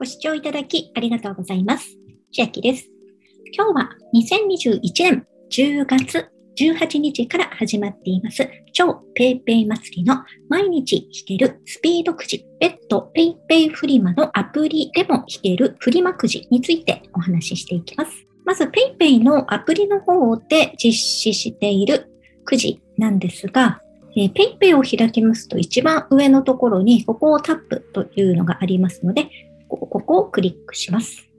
ご視聴いただきありがとうございます。千秋です。今日は2021年10月18日から始まっています、超ペイペイ祭りの毎日弾けるスピードくじ、ッドペイペイフリマのアプリでも弾けるフリマくじについてお話ししていきます。まず PayPay のアプリの方で実施しているくじなんですが、えー、PayPay を開きますと一番上のところにここをタップというのがありますので、ここをクリックします。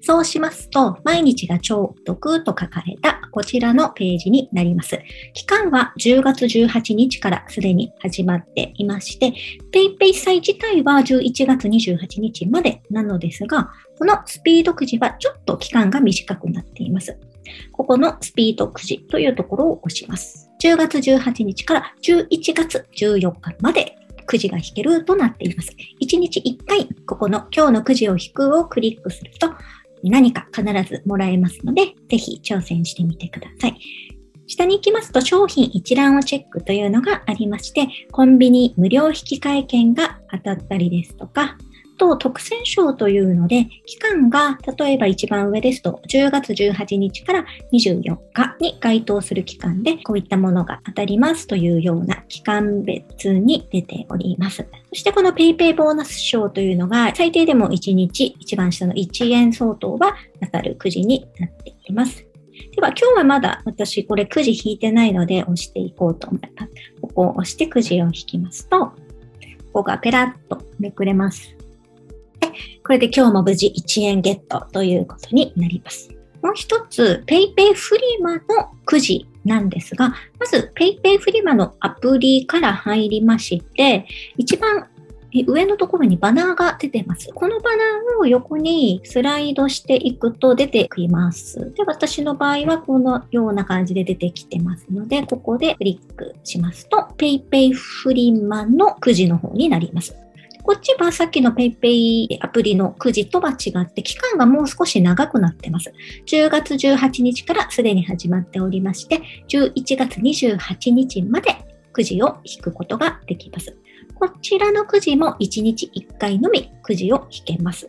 そうしますと、毎日が超お得と書かれたこちらのページになります。期間は10月18日からすでに始まっていまして、PayPay 祭自体は11月28日までなのですが、このスピードくじはちょっと期間が短くなっています。ここのスピードくじというところを押します。10月18日から11月14日までくじが引けるとなっています。1日1回、ここの今日のくじを引くをクリックすると、何か必ずもらえますので、ぜひ挑戦してみてください。下に行きますと商品一覧をチェックというのがありまして、コンビニ無料引換券が当たったりですとか、と特選賞というので、期間が例えば一番上ですと10月18日から24日に該当する期間でこういったものが当たりますというような期間別に出ております。そしてこの PayPay ボーナス賞というのが最低でも1日一番下の1円相当は当たるくじになっています。では今日はまだ私これくじ引いてないので押していこうと思います。ここを押してくじを引きますと、ここがペラッとめくれます。これで今日も無事1円ゲットということになります。もう一つ、PayPay フリマのくじなんですが、まず PayPay フリマのアプリから入りまして、一番上のところにバナーが出てます。このバナーを横にスライドしていくと出てきます。で、私の場合はこのような感じで出てきてますので、ここでクリックしますと、PayPay フリマのくじの方になります。こっちはさっきの PayPay アプリのくじとは違って、期間がもう少し長くなってます。10月18日からすでに始まっておりまして、11月28日までくじを引くことができます。こちらのくじも1日1回のみくじを引けます。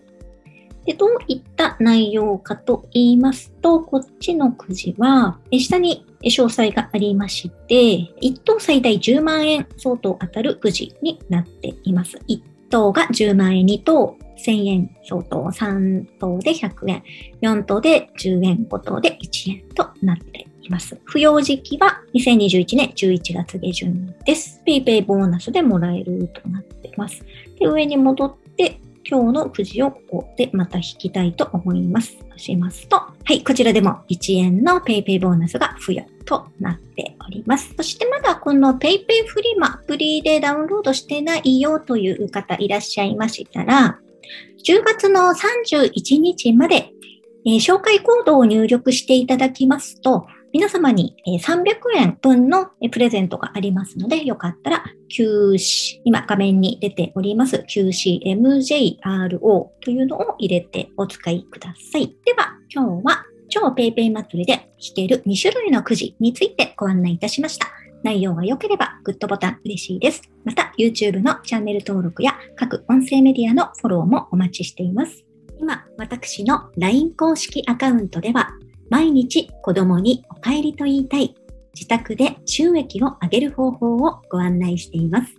でどういった内容かと言いますと、こっちのくじは、下に詳細がありまして、1等最大10万円相当当たるくじになっています。1等が10万円、2等1000円相当、3等で100円、4等で10円、5等で1円となっています。扶養時期は2021年11月下旬です。PayPay ボーナスでもらえるとなっています。で上に戻って今日のくじをここでまた引きたいと思います。押しますと、はい、こちらでも1円の PayPay ボーナスが付与となっております。そしてまだこの PayPay フリマアプリでダウンロードしてないよという方いらっしゃいましたら、10月の31日まで、えー、紹介コードを入力していただきますと、皆様に300円分のプレゼントがありますので、よかったら QC、今画面に出ております QCMJRO というのを入れてお使いください。では、今日は超 PayPay 祭りで弾ける2種類のくじについてご案内いたしました。内容が良ければグッドボタン嬉しいです。また YouTube のチャンネル登録や各音声メディアのフォローもお待ちしています。今、私の LINE 公式アカウントでは毎日子供にお帰りと言いたい自宅で収益を上げる方法をご案内しています。